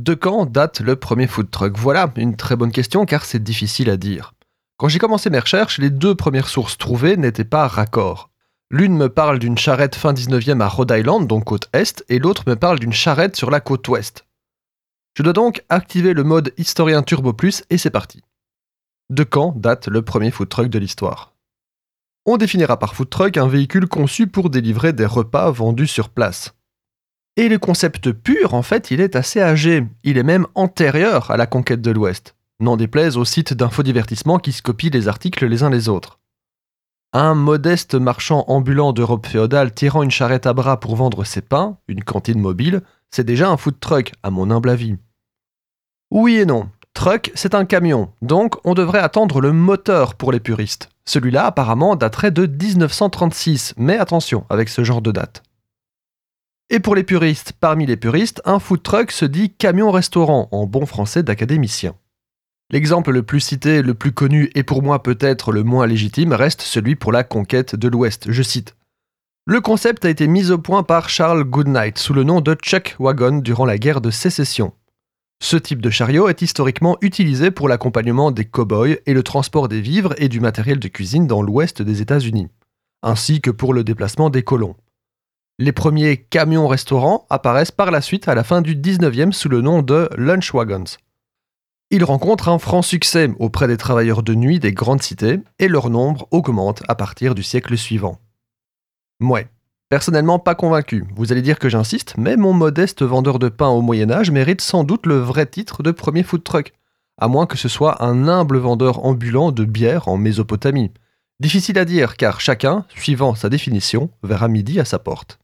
De quand date le premier food truck? Voilà une très bonne question car c'est difficile à dire. Quand j'ai commencé mes recherches, les deux premières sources trouvées n'étaient pas raccords. L'une me parle d'une charrette fin 19e à Rhode Island, donc côte est, et l'autre me parle d'une charrette sur la côte ouest. Je dois donc activer le mode historien Turbo Plus et c'est parti. De quand date le premier food truck de l'histoire? On définira par food truck un véhicule conçu pour délivrer des repas vendus sur place. Et le concept pur, en fait, il est assez âgé. Il est même antérieur à la conquête de l'Ouest. N'en déplaise aux sites d'infodivertissement qui se copient les articles les uns les autres. Un modeste marchand ambulant d'Europe féodale tirant une charrette à bras pour vendre ses pains, une cantine mobile, c'est déjà un food truck, à mon humble avis. Oui et non. Truck, c'est un camion, donc on devrait attendre le moteur pour les puristes. Celui-là, apparemment, daterait de 1936, mais attention avec ce genre de date. Et pour les puristes, parmi les puristes, un food truck se dit camion-restaurant, en bon français d'académicien. L'exemple le plus cité, le plus connu et pour moi peut-être le moins légitime reste celui pour la conquête de l'Ouest. Je cite. Le concept a été mis au point par Charles Goodnight sous le nom de Chuck Wagon durant la guerre de sécession. Ce type de chariot est historiquement utilisé pour l'accompagnement des cow-boys et le transport des vivres et du matériel de cuisine dans l'ouest des États-Unis, ainsi que pour le déplacement des colons. Les premiers camions-restaurants apparaissent par la suite à la fin du 19e sous le nom de lunch wagons. Ils rencontrent un franc succès auprès des travailleurs de nuit des grandes cités et leur nombre augmente à partir du siècle suivant. Mouais, personnellement pas convaincu. Vous allez dire que j'insiste, mais mon modeste vendeur de pain au Moyen Âge mérite sans doute le vrai titre de premier food truck, à moins que ce soit un humble vendeur ambulant de bière en Mésopotamie. Difficile à dire car chacun, suivant sa définition, verra midi à sa porte.